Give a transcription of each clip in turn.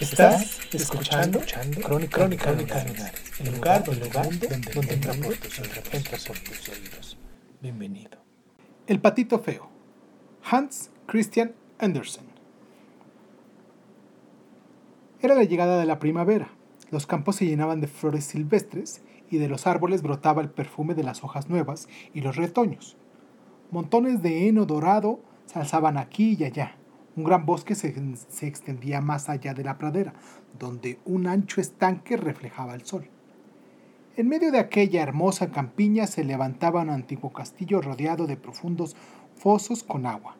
Estás escuchando, Crónica, Crónica, el lugar, el lugar donde, donde entra por tus, entra por tus oídos. Bienvenido. El patito feo. Hans Christian Andersen. Era la llegada de la primavera. Los campos se llenaban de flores silvestres y de los árboles brotaba el perfume de las hojas nuevas y los retoños. Montones de heno dorado se alzaban aquí y allá un gran bosque se, extendía más allá de la pradera, donde un ancho estanque reflejaba el sol. En medio de aquella hermosa campiña se levantaba un antiguo castillo rodeado de profundos fosos con agua.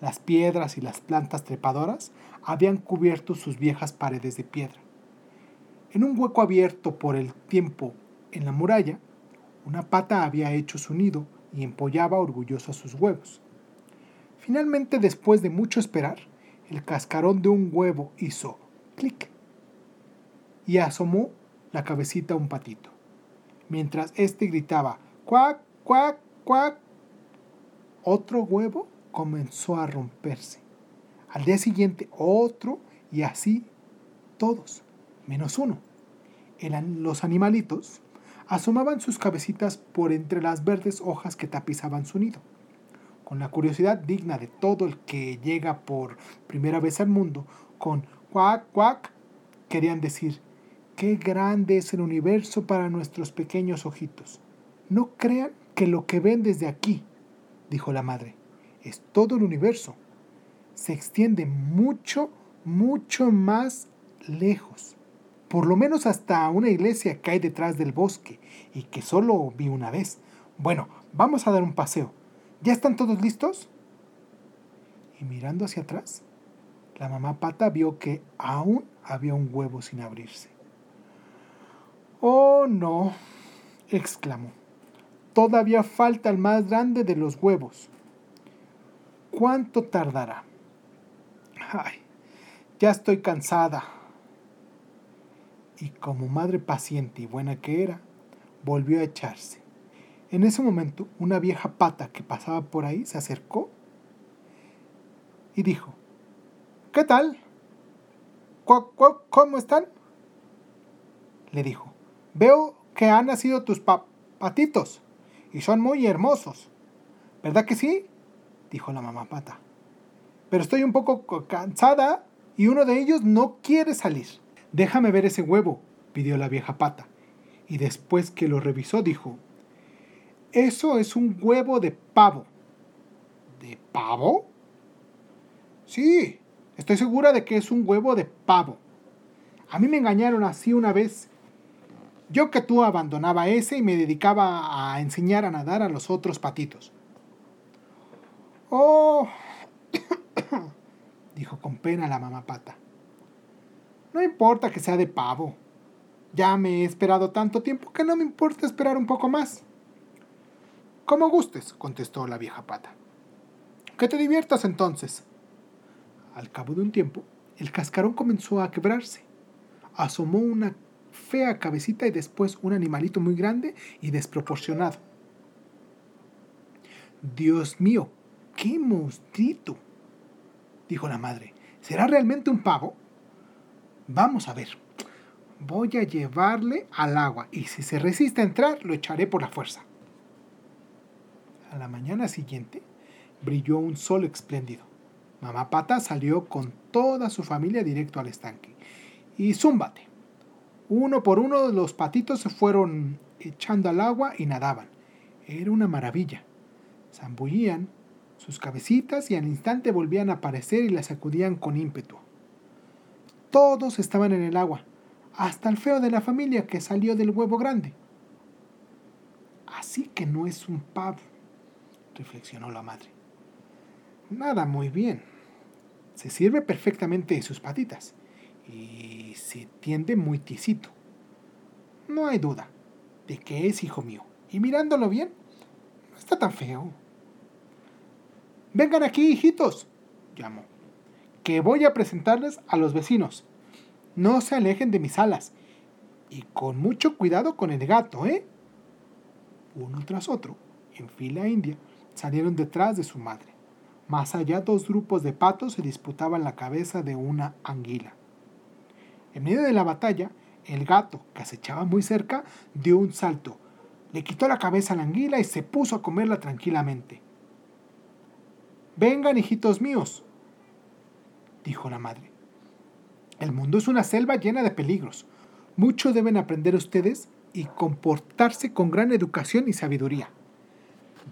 Las piedras y las plantas trepadoras habían cubierto sus viejas paredes de piedra. En un hueco abierto por el tiempo en la muralla, una pata había hecho su nido y empollaba orgulloso sus huevos. Finalmente, después de mucho esperar, el cascarón de un huevo hizo clic y asomó la cabecita a un patito, mientras éste gritaba cuac, cuac, cuac. Otro huevo comenzó a romperse. Al día siguiente otro y así todos, menos uno. los animalitos asomaban sus cabecitas por entre las verdes hojas que tapizaban su nido con la curiosidad digna de todo el que llega por primera vez al mundo, con cuac, cuac, querían decir, qué grande es el universo para nuestros pequeños ojitos. No crean que lo que ven desde aquí, dijo la madre, es todo el universo. Se extiende mucho, mucho más lejos. Por lo menos hasta una iglesia que hay detrás del bosque y que solo vi una vez. Bueno, vamos a dar un paseo. ¿Ya están todos listos? Y mirando hacia atrás, la mamá pata vio que aún había un huevo sin abrirse. Oh, no, exclamó. Todavía falta el más grande de los huevos. ¿Cuánto tardará? Ay, ya estoy cansada. Y como madre paciente y buena que era, volvió a echarse. En ese momento, una vieja pata que pasaba por ahí se acercó y dijo, ¿Qué tal? ¿Cómo están? Le dijo, veo que han nacido tus patitos y son muy hermosos. ¿Verdad que sí? dijo la mamá pata. Pero estoy un poco cansada y uno de ellos no quiere salir. Déjame ver ese huevo, pidió la vieja pata. Y después que lo revisó dijo, eso es un huevo de pavo. ¿De pavo? Sí, estoy segura de que es un huevo de pavo. A mí me engañaron así una vez. Yo que tú abandonaba ese y me dedicaba a enseñar a nadar a los otros patitos. Oh, dijo con pena la mamá pata. No importa que sea de pavo. Ya me he esperado tanto tiempo que no me importa esperar un poco más. Como gustes, contestó la vieja pata. Que te diviertas entonces. Al cabo de un tiempo, el cascarón comenzó a quebrarse. Asomó una fea cabecita y después un animalito muy grande y desproporcionado. Dios mío, qué monstruito, dijo la madre. ¿Será realmente un pavo? Vamos a ver. Voy a llevarle al agua y si se resiste a entrar, lo echaré por la fuerza. A la mañana siguiente brilló un sol espléndido. Mamá Pata salió con toda su familia directo al estanque. Y zúmbate. Uno por uno los patitos se fueron echando al agua y nadaban. Era una maravilla. Zambullían sus cabecitas y al instante volvían a aparecer y las sacudían con ímpetu. Todos estaban en el agua, hasta el feo de la familia que salió del huevo grande. Así que no es un pavo reflexionó la madre. Nada muy bien. Se sirve perfectamente de sus patitas y se tiende muy tiesito. No hay duda de que es hijo mío. Y mirándolo bien, no está tan feo. Vengan aquí, hijitos, llamó, que voy a presentarles a los vecinos. No se alejen de mis alas. Y con mucho cuidado con el gato, ¿eh? Uno tras otro, en fila india, salieron detrás de su madre. Más allá dos grupos de patos se disputaban la cabeza de una anguila. En medio de la batalla, el gato, que acechaba muy cerca, dio un salto, le quitó la cabeza a la anguila y se puso a comerla tranquilamente. Vengan, hijitos míos, dijo la madre. El mundo es una selva llena de peligros. Mucho deben aprender ustedes y comportarse con gran educación y sabiduría.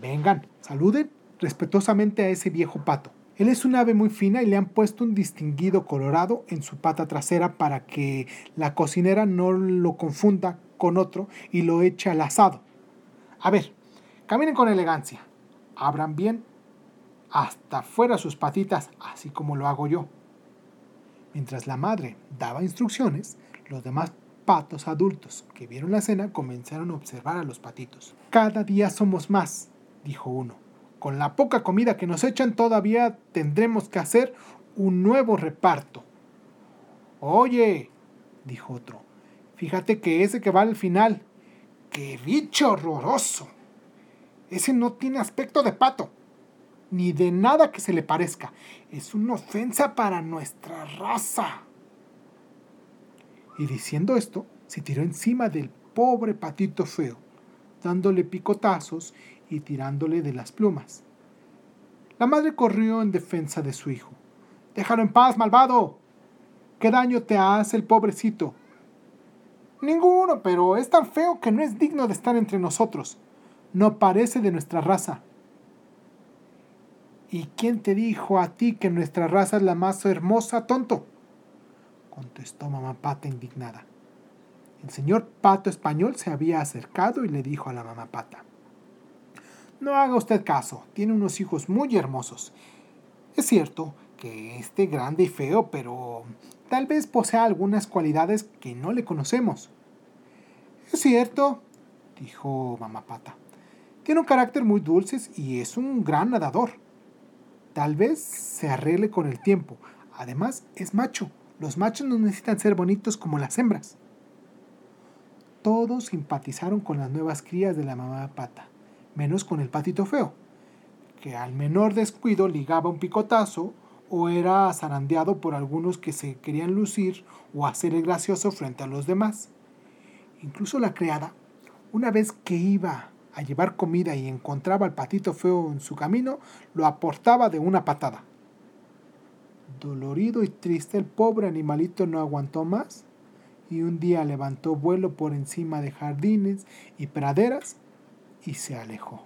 Vengan, saluden respetuosamente a ese viejo pato. Él es un ave muy fina y le han puesto un distinguido colorado en su pata trasera para que la cocinera no lo confunda con otro y lo eche al asado. A ver, caminen con elegancia, abran bien hasta fuera sus patitas, así como lo hago yo. Mientras la madre daba instrucciones, los demás patos adultos que vieron la cena comenzaron a observar a los patitos. Cada día somos más, dijo uno. Con la poca comida que nos echan todavía tendremos que hacer un nuevo reparto. Oye, dijo otro, fíjate que ese que va al final, ¡qué bicho horroroso! Ese no tiene aspecto de pato, ni de nada que se le parezca. Es una ofensa para nuestra raza. Y diciendo esto, se tiró encima del pobre patito feo, dándole picotazos y tirándole de las plumas. La madre corrió en defensa de su hijo. Déjalo en paz, malvado. ¿Qué daño te hace el pobrecito? Ninguno, pero es tan feo que no es digno de estar entre nosotros. No parece de nuestra raza. ¿Y quién te dijo a ti que nuestra raza es la más hermosa, tonto? contestó mamá Pata indignada. El señor Pato español se había acercado y le dijo a la mamá Pata. No haga usted caso, tiene unos hijos muy hermosos. Es cierto que esté grande y feo, pero tal vez posea algunas cualidades que no le conocemos. Es cierto, dijo mamá Pata. Tiene un carácter muy dulce y es un gran nadador. Tal vez se arregle con el tiempo. Además, es macho. Los machos no necesitan ser bonitos como las hembras. Todos simpatizaron con las nuevas crías de la mamá pata, menos con el patito feo, que al menor descuido ligaba un picotazo o era zarandeado por algunos que se querían lucir o hacer el gracioso frente a los demás. Incluso la criada, una vez que iba a llevar comida y encontraba al patito feo en su camino, lo aportaba de una patada. Dolorido y triste, el pobre animalito no aguantó más y un día levantó vuelo por encima de jardines y praderas y se alejó.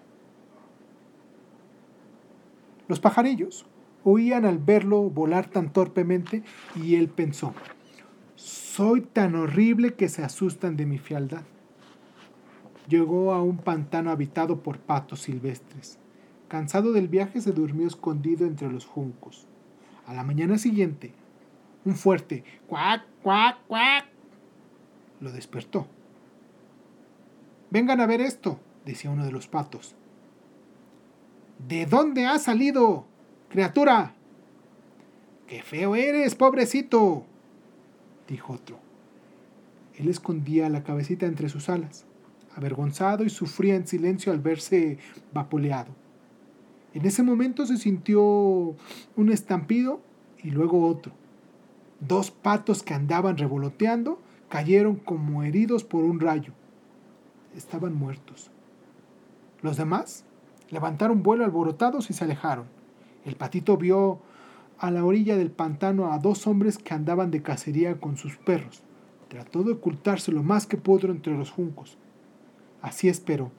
Los pajarillos huían al verlo volar tan torpemente y él pensó, soy tan horrible que se asustan de mi fialdad llegó a un pantano habitado por patos silvestres. Cansado del viaje, se durmió escondido entre los juncos. A la mañana siguiente, un fuerte cuac, cuac, cuac lo despertó. Vengan a ver esto, decía uno de los patos. ¿De dónde ha salido, criatura? ¡Qué feo eres, pobrecito! dijo otro. Él escondía la cabecita entre sus alas avergonzado y sufría en silencio al verse vapuleado. En ese momento se sintió un estampido y luego otro. Dos patos que andaban revoloteando cayeron como heridos por un rayo. Estaban muertos. Los demás levantaron vuelo alborotados y se alejaron. El patito vio a la orilla del pantano a dos hombres que andaban de cacería con sus perros. Trató de ocultarse lo más que pudo entre los juncos. Así esperó.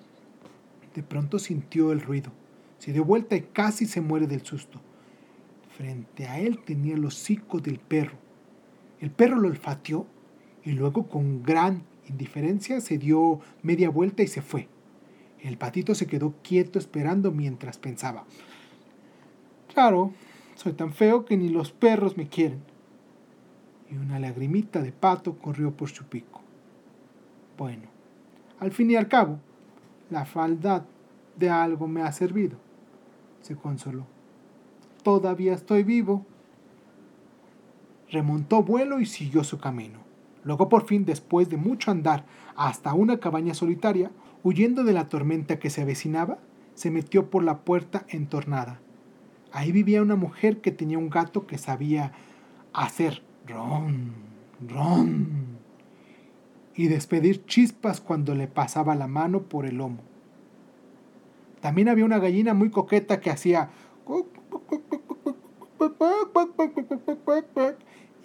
De pronto sintió el ruido. Se dio vuelta y casi se muere del susto. Frente a él tenía el hocico del perro. El perro lo olfateó y luego con gran indiferencia se dio media vuelta y se fue. El patito se quedó quieto esperando mientras pensaba. Claro, soy tan feo que ni los perros me quieren. Y una lagrimita de pato corrió por su pico. Bueno, al fin y al cabo, la faldad de algo me ha servido, se consoló. Todavía estoy vivo. Remontó vuelo y siguió su camino. Luego por fin, después de mucho andar hasta una cabaña solitaria, huyendo de la tormenta que se avecinaba, se metió por la puerta entornada. Ahí vivía una mujer que tenía un gato que sabía hacer ron, ron y despedir chispas cuando le pasaba la mano por el lomo. También había una gallina muy coqueta que hacía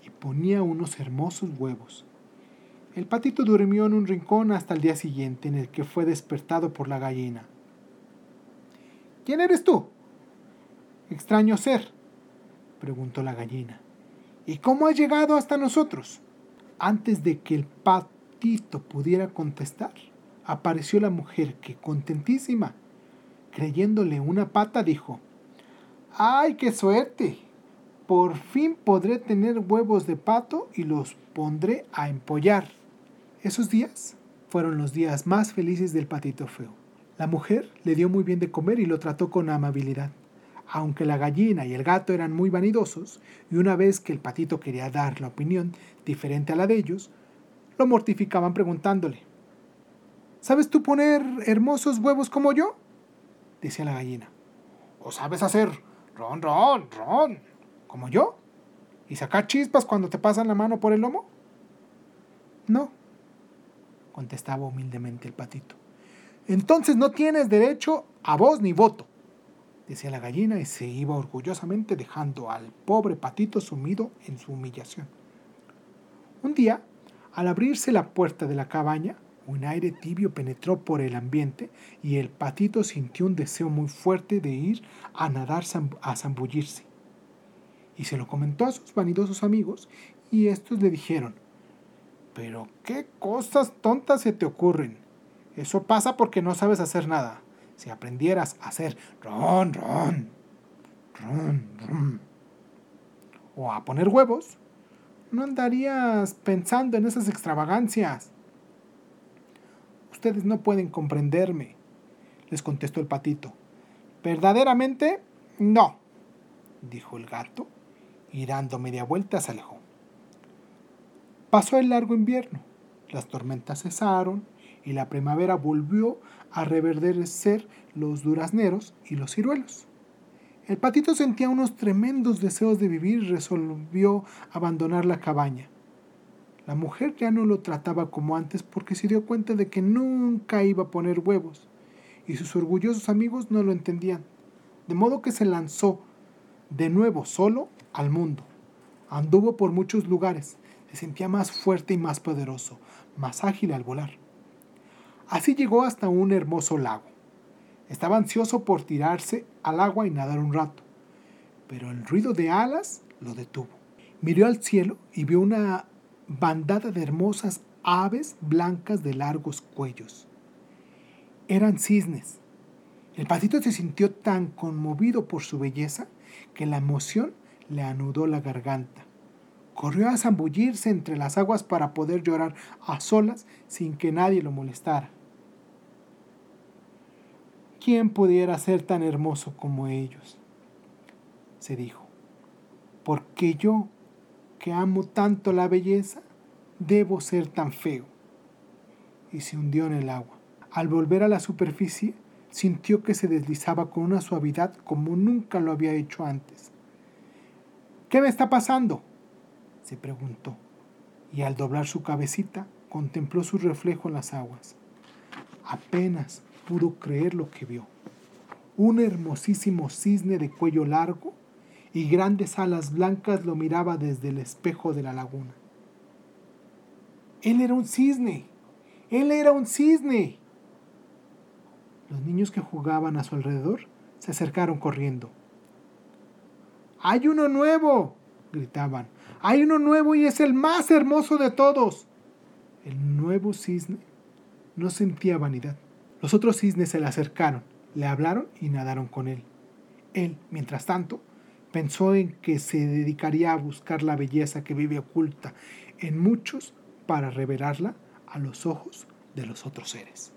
y ponía unos hermosos huevos. El patito durmió en un rincón hasta el día siguiente, en el que fue despertado por la gallina. ¿Quién eres tú? Extraño ser, preguntó la gallina. ¿Y cómo has llegado hasta nosotros? Antes de que el patito pudiera contestar, apareció la mujer que, contentísima, creyéndole una pata, dijo, ¡Ay, qué suerte! Por fin podré tener huevos de pato y los pondré a empollar. Esos días fueron los días más felices del patito feo. La mujer le dio muy bien de comer y lo trató con amabilidad. Aunque la gallina y el gato eran muy vanidosos, y una vez que el patito quería dar la opinión diferente a la de ellos, lo mortificaban preguntándole, ¿Sabes tú poner hermosos huevos como yo? decía la gallina. ¿O sabes hacer ron, ron, ron, como yo? ¿Y sacar chispas cuando te pasan la mano por el lomo? No, contestaba humildemente el patito. Entonces no tienes derecho a voz ni voto, decía la gallina y se iba orgullosamente dejando al pobre patito sumido en su humillación. Un día, al abrirse la puerta de la cabaña, un aire tibio penetró por el ambiente y el patito sintió un deseo muy fuerte de ir a nadar a zambullirse. Y se lo comentó a sus vanidosos amigos y estos le dijeron, pero qué cosas tontas se te ocurren. Eso pasa porque no sabes hacer nada. Si aprendieras a hacer ron, ron, ron, ron, o a poner huevos, no andarías pensando en esas extravagancias. Ustedes no pueden comprenderme, les contestó el patito. Verdaderamente, no, dijo el gato, y dando media vuelta se alejó. Pasó el largo invierno, las tormentas cesaron y la primavera volvió a reverdecer los durazneros y los ciruelos. El patito sentía unos tremendos deseos de vivir y resolvió abandonar la cabaña. La mujer ya no lo trataba como antes porque se dio cuenta de que nunca iba a poner huevos, y sus orgullosos amigos no lo entendían, de modo que se lanzó de nuevo solo al mundo. Anduvo por muchos lugares, se sentía más fuerte y más poderoso, más ágil al volar. Así llegó hasta un hermoso lago. Estaba ansioso por tirarse al agua y nadar un rato, pero el ruido de alas lo detuvo. Miró al cielo y vio una bandada de hermosas aves blancas de largos cuellos. Eran cisnes. El patito se sintió tan conmovido por su belleza que la emoción le anudó la garganta. Corrió a zambullirse entre las aguas para poder llorar a solas sin que nadie lo molestara. ¿Quién pudiera ser tan hermoso como ellos? se dijo. Porque yo, que amo tanto la belleza, debo ser tan feo. Y se hundió en el agua. Al volver a la superficie, sintió que se deslizaba con una suavidad como nunca lo había hecho antes. ¿Qué me está pasando? Se preguntó, y al doblar su cabecita contempló su reflejo en las aguas. Apenas pudo creer lo que vio. Un hermosísimo cisne de cuello largo y grandes alas blancas lo miraba desde el espejo de la laguna. Él era un cisne. Él era un cisne. Los niños que jugaban a su alrededor se acercaron corriendo. ¡Hay uno nuevo! gritaban. ¡Hay uno nuevo y es el más hermoso de todos! El nuevo cisne no sentía vanidad. Los otros cisnes se le acercaron, le hablaron y nadaron con él. Él, mientras tanto, Pensó en que se dedicaría a buscar la belleza que vive oculta en muchos para revelarla a los ojos de los otros seres.